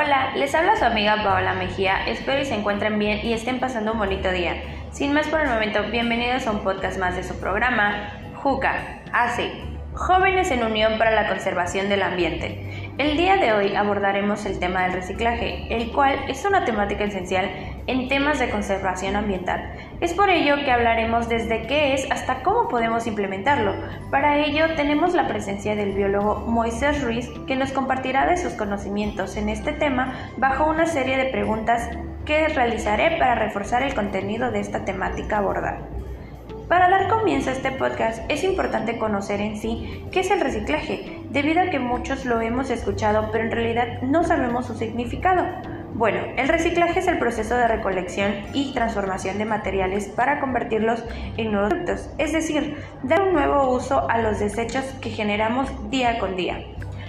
Hola, les habla su amiga Paola Mejía, espero y se encuentren bien y estén pasando un bonito día. Sin más por el momento, bienvenidos a un podcast más de su programa, JUCA, ACE, Jóvenes en Unión para la Conservación del Ambiente. El día de hoy abordaremos el tema del reciclaje, el cual es una temática esencial en temas de conservación ambiental. Es por ello que hablaremos desde qué es hasta cómo podemos implementarlo. Para ello tenemos la presencia del biólogo Moisés Ruiz, que nos compartirá de sus conocimientos en este tema bajo una serie de preguntas que realizaré para reforzar el contenido de esta temática abordada. Para dar comienzo a este podcast es importante conocer en sí qué es el reciclaje, debido a que muchos lo hemos escuchado pero en realidad no sabemos su significado. Bueno, el reciclaje es el proceso de recolección y transformación de materiales para convertirlos en nuevos productos, es decir, dar un nuevo uso a los desechos que generamos día con día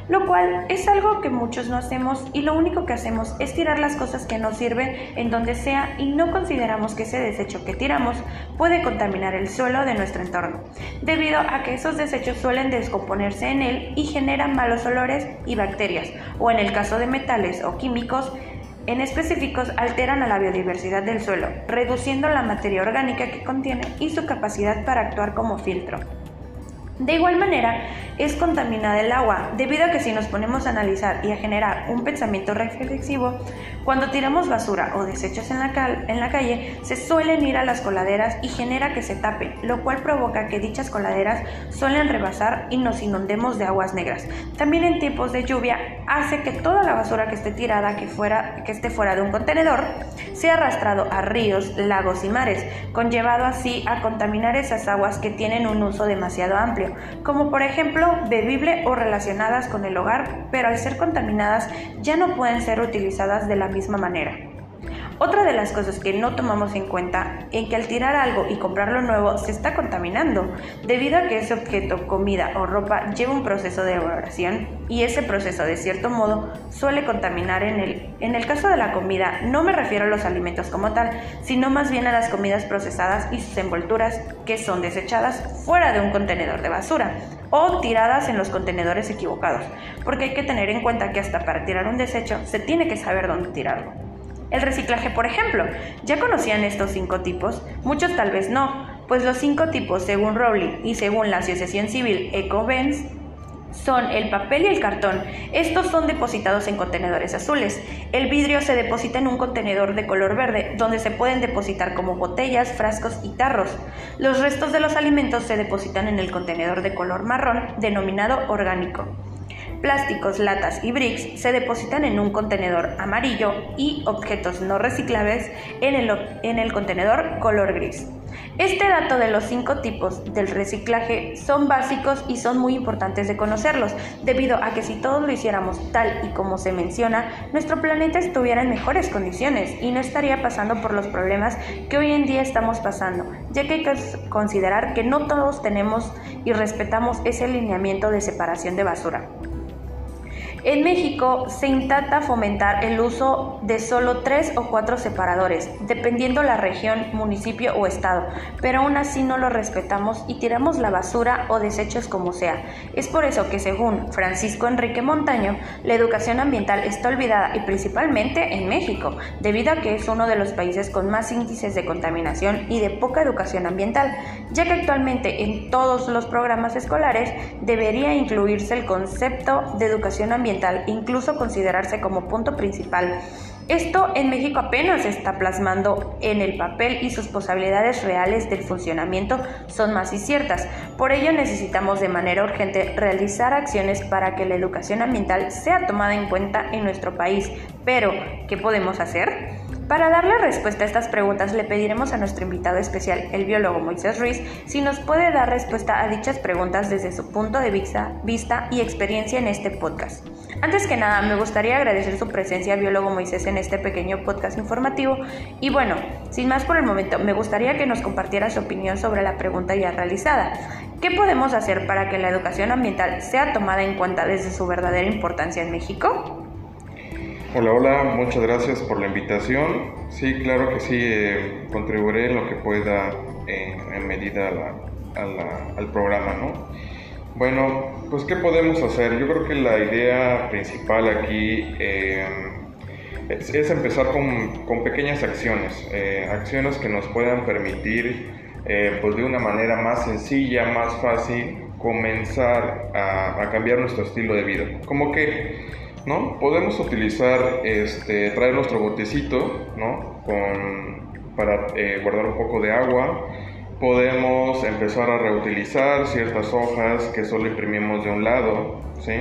lo cual es algo que muchos no hacemos y lo único que hacemos es tirar las cosas que nos sirven en donde sea y no consideramos que ese desecho que tiramos puede contaminar el suelo de nuestro entorno, debido a que esos desechos suelen descomponerse en él y generan malos olores y bacterias, o en el caso de metales o químicos, en específicos alteran a la biodiversidad del suelo, reduciendo la materia orgánica que contiene y su capacidad para actuar como filtro. De igual manera, es contaminada el agua, debido a que si nos ponemos a analizar y a generar un pensamiento reflexivo, cuando tiramos basura o desechos en la, en la calle, se suelen ir a las coladeras y genera que se tape, lo cual provoca que dichas coladeras suelen rebasar y nos inundemos de aguas negras. También en tiempos de lluvia hace que toda la basura que esté tirada, que, fuera, que esté fuera de un contenedor, sea arrastrado a ríos, lagos y mares, conllevado así a contaminar esas aguas que tienen un uso demasiado amplio como por ejemplo bebible o relacionadas con el hogar, pero al ser contaminadas ya no pueden ser utilizadas de la misma manera. Otra de las cosas que no tomamos en cuenta es que al tirar algo y comprarlo nuevo se está contaminando, debido a que ese objeto, comida o ropa lleva un proceso de elaboración y ese proceso de cierto modo suele contaminar en el, en el caso de la comida no me refiero a los alimentos como tal, sino más bien a las comidas procesadas y sus envolturas que son desechadas fuera de un contenedor de basura o tiradas en los contenedores equivocados, porque hay que tener en cuenta que hasta para tirar un desecho se tiene que saber dónde tirarlo. El reciclaje, por ejemplo. ¿Ya conocían estos cinco tipos? Muchos tal vez no, pues los cinco tipos, según Rowley y según la Asociación Civil EcoVens, son el papel y el cartón. Estos son depositados en contenedores azules. El vidrio se deposita en un contenedor de color verde, donde se pueden depositar como botellas, frascos y tarros. Los restos de los alimentos se depositan en el contenedor de color marrón, denominado orgánico plásticos, latas y bricks se depositan en un contenedor amarillo y objetos no reciclables en el, en el contenedor color gris. Este dato de los cinco tipos del reciclaje son básicos y son muy importantes de conocerlos, debido a que si todos lo hiciéramos tal y como se menciona, nuestro planeta estuviera en mejores condiciones y no estaría pasando por los problemas que hoy en día estamos pasando, ya que hay que considerar que no todos tenemos y respetamos ese alineamiento de separación de basura. En México se intenta fomentar el uso de solo tres o cuatro separadores, dependiendo la región, municipio o estado, pero aún así no lo respetamos y tiramos la basura o desechos como sea. Es por eso que según Francisco Enrique Montaño, la educación ambiental está olvidada y principalmente en México, debido a que es uno de los países con más índices de contaminación y de poca educación ambiental, ya que actualmente en todos los programas escolares debería incluirse el concepto de educación ambiental incluso considerarse como punto principal. Esto en México apenas se está plasmando en el papel y sus posibilidades reales del funcionamiento son más inciertas. Por ello necesitamos de manera urgente realizar acciones para que la educación ambiental sea tomada en cuenta en nuestro país. Pero, ¿qué podemos hacer? Para darle respuesta a estas preguntas le pediremos a nuestro invitado especial, el biólogo Moisés Ruiz, si nos puede dar respuesta a dichas preguntas desde su punto de vista, vista y experiencia en este podcast. Antes que nada, me gustaría agradecer su presencia, biólogo Moisés, en este pequeño podcast informativo. Y bueno, sin más por el momento, me gustaría que nos compartiera su opinión sobre la pregunta ya realizada. ¿Qué podemos hacer para que la educación ambiental sea tomada en cuenta desde su verdadera importancia en México? Hola, hola, muchas gracias por la invitación. Sí, claro que sí, eh, contribuiré en lo que pueda en medida al programa, ¿no? Bueno, pues ¿qué podemos hacer? Yo creo que la idea principal aquí eh, es, empezar con, con, pequeñas acciones, eh, acciones que nos puedan permitir, pues de una manera más sencilla, más fácil, comenzar a, a, cambiar nuestro estilo de vida. Como que, ¿no? Podemos utilizar, este, traer nuestro botecito, ¿no? Con, para eh, guardar un poco de agua. Podemos empezar a reutilizar ciertas hojas que solo imprimimos de un lado, ¿sí?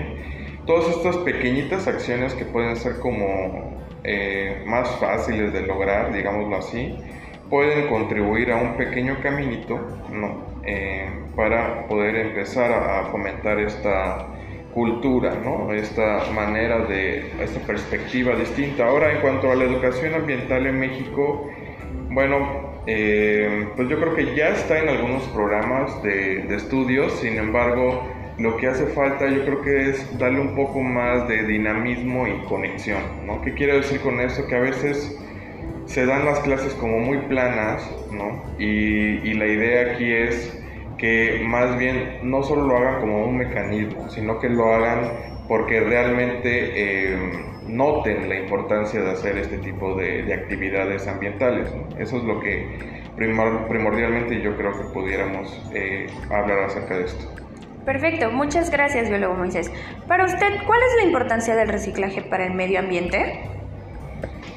Todas estas pequeñitas acciones que pueden ser como eh, más fáciles de lograr, digámoslo así, pueden contribuir a un pequeño caminito ¿no? Eh, para poder empezar a, fomentar esta cultura, ¿no? esta manera de, esta perspectiva distinta. Ahora, en cuanto a la educación ambiental en México, bueno, eh, pues yo creo que ya está en algunos programas de, estudios, sin embargo, lo que hace falta yo creo que es darle un poco más de dinamismo y conexión, ¿no? ¿Qué quiero decir con eso? Que a veces se dan las clases como muy planas, ¿no? Y, la idea aquí es que más bien no solo lo hagan como un mecanismo, sino que lo hagan porque realmente eh, noten la importancia de hacer este tipo de, actividades ambientales. Eso es lo que primordialmente yo creo que pudiéramos eh, hablar acerca de esto. Perfecto, muchas gracias, biólogo Moisés. Para usted, ¿cuál es la importancia del reciclaje para el medio ambiente?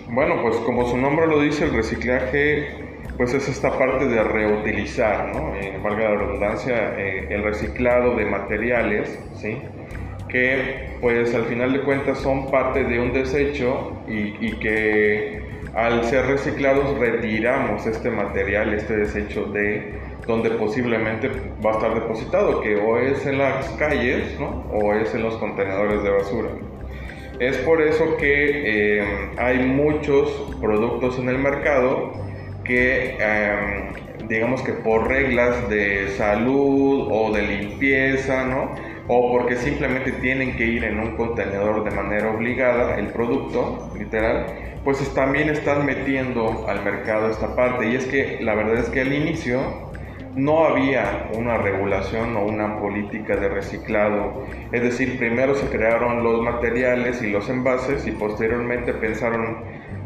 Bueno, pues como su nombre lo dice, el reciclaje pues es esta parte de reutilizar, ¿no? Eh, valga la redundancia, eh, el reciclado de materiales, ¿sí? Que pues al final de cuentas son parte de un desecho y, y que al ser reciclados retiramos este material, este desecho de donde posiblemente va a estar depositado, que o es en las calles ¿no? o es en los contenedores de basura. Es por eso que eh, hay muchos productos en el mercado que, em, digamos que por reglas de salud o de limpieza, ¿no? o porque simplemente tienen que ir en un contenedor de manera obligada, el producto, literal, pues también están metiendo al mercado esta parte. Y es que la verdad es que al inicio no había una regulación o una política de reciclado. Es decir, primero se crearon los materiales y los envases y posteriormente pensaron,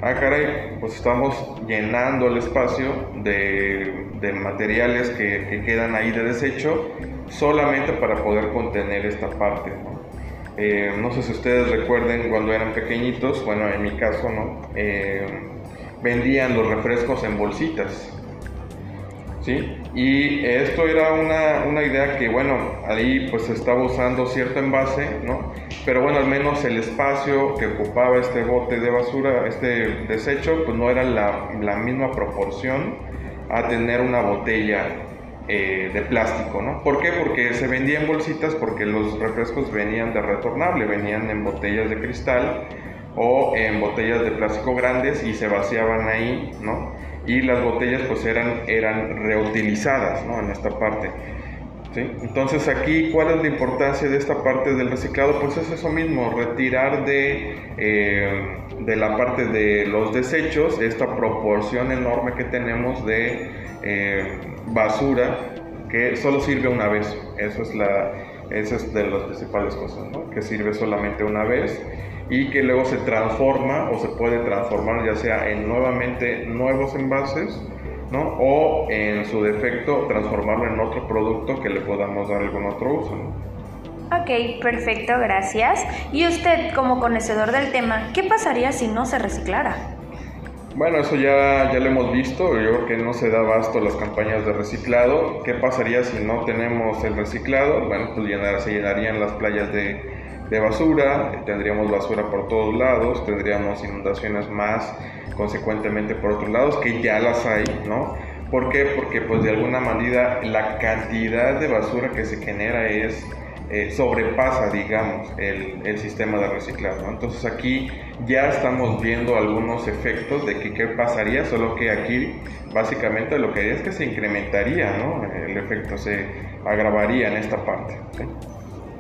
ah caray, pues estamos llenando el espacio de, materiales que, quedan ahí de desecho solamente para poder contener esta parte. Eh, ¿no? sé si ustedes recuerden cuando eran pequeñitos, bueno, en mi caso, ¿no? Eh, vendían los refrescos en bolsitas. ¿Sí? Y esto era una, una, idea que, bueno, ahí pues estaba usando cierto envase, ¿no? Pero bueno, al menos el espacio que ocupaba este bote de basura, este desecho, pues no era la, la misma proporción a tener una botella eh, de plástico, ¿no? ¿Por qué? Porque se vendía en bolsitas porque los refrescos venían de retornable, venían en botellas de cristal o en botellas de plástico grandes y se vaciaban ahí, ¿no? y las botellas pues eran, eran reutilizadas ¿no? en esta parte. ¿sí? Entonces aquí, ¿cuál es la importancia de esta parte del reciclado? Pues es eso mismo, retirar de, eh, de la parte de los desechos esta proporción enorme que tenemos de eh, basura que solo sirve una vez. Eso es, la, esa es de las principales cosas, ¿no? que sirve solamente una vez y que luego se transforma o se puede transformar ya sea en nuevamente nuevos envases ¿no? o en su defecto transformarlo en otro producto que le podamos dar algún otro uso. Ok, perfecto, gracias. Y usted, como conocedor del tema, ¿qué pasaría si no se reciclara? Bueno, eso ya, ya lo hemos visto, yo creo que no se da abasto las campañas de reciclado. ¿Qué pasaría si no tenemos el reciclado? Bueno, pues se llenarían las playas de, de basura, tendríamos basura por todos lados, tendríamos inundaciones más consecuentemente por otros lados, que ya las hay, ¿no? ¿Por qué? Porque pues de alguna manera la cantidad de basura que se genera es eh, sobrepasa, digamos, el, el, sistema de reciclado. Entonces aquí ya estamos viendo algunos efectos de que qué pasaría, solo que aquí básicamente lo que haría es que se incrementaría, ¿no? El efecto se agravaría en esta parte.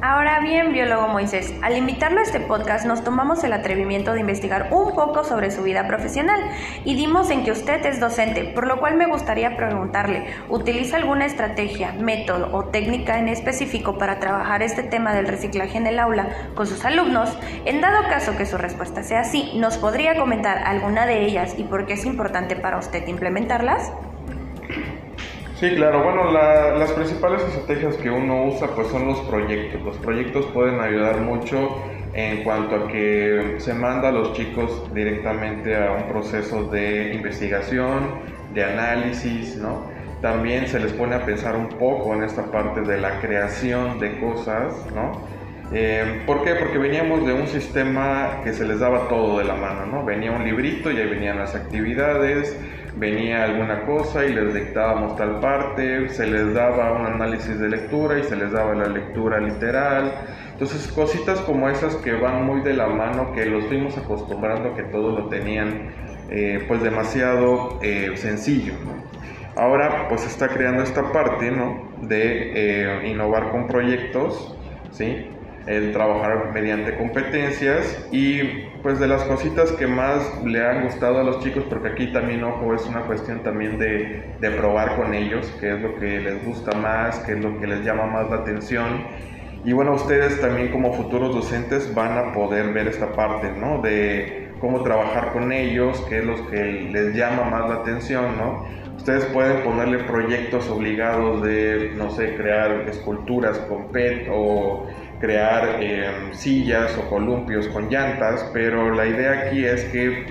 Ahora bien, biólogo Moisés, al invitarlo a este podcast nos tomamos el atrevimiento de investigar un poco sobre su vida profesional y dimos en que usted es docente, por lo cual me gustaría preguntarle, ¿utiliza alguna estrategia, método o técnica en específico para trabajar este tema del reciclaje en el aula con sus alumnos? En dado caso que su respuesta sea sí, ¿nos podría comentar alguna de ellas y por qué es importante para usted implementarlas? Sí, claro. Bueno, las principales estrategias que uno usa pues son los proyectos. Los proyectos pueden ayudar mucho en cuanto a que se manda a los chicos directamente a un proceso de investigación, de análisis, ¿no? También se les pone a pensar un poco en esta parte de la creación de cosas, ¿no? Eh, ¿Por qué? Porque veníamos de un sistema que se les daba todo de la mano, ¿no? Venía un librito y ahí venían las actividades, venía alguna cosa y les dictábamos tal parte, se les daba un análisis de lectura y se les daba la lectura literal. Entonces, cositas como esas que van muy de la mano, que los fuimos acostumbrando que todo lo tenían eh, pues demasiado eh, sencillo. Ahora pues está creando esta parte ¿no? de eh, innovar con proyectos, ¿sí? El trabajar mediante competencias y pues de las cositas que más le han gustado a los chicos, porque aquí también, ojo, es una cuestión también de, de probar con ellos, qué es lo que les gusta más, qué es lo que les llama más la atención. Y bueno, ustedes también como futuros docentes van a poder ver esta parte, ¿no? De cómo trabajar con ellos, qué es lo que les llama más la atención, ¿no? Ustedes pueden ponerle proyectos obligados de, no sé, crear esculturas con PET o crear em, sillas o columpios con llantas, pero la idea aquí es que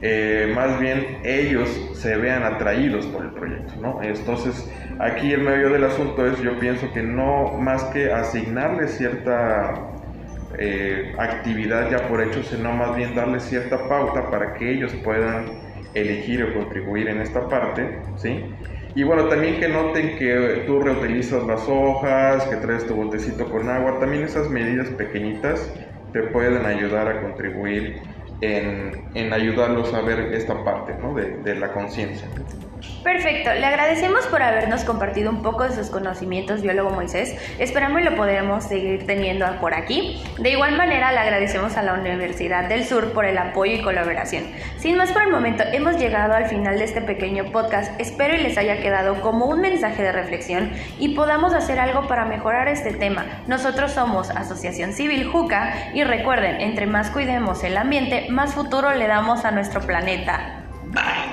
eh, más bien ellos se vean atraídos por el proyecto, ¿no? Entonces, aquí el medio del asunto es, yo pienso que no más que asignarles cierta eh, actividad ya por hecho, sino más bien darles cierta pauta para que ellos puedan elegir o contribuir en esta parte, ¿sí? Y bueno, también que noten que tú reutilizas las hojas, que traes tu botecito con agua, también esas medidas pequeñitas te pueden ayudar a contribuir en, en ayudarlos a ver esta parte ¿no? de, de la conciencia. Perfecto, le agradecemos por habernos compartido un poco de sus conocimientos, biólogo Moisés. Esperamos lo podemos seguir teniendo por aquí. De igual manera, le agradecemos a la Universidad del Sur por el apoyo y colaboración. Sin más por el momento, hemos llegado al final de este pequeño podcast. Espero y les haya quedado como un mensaje de reflexión y podamos hacer algo para mejorar este tema. Nosotros somos Asociación Civil Juca y recuerden, entre más cuidemos el ambiente, más futuro le damos a nuestro planeta. Bye.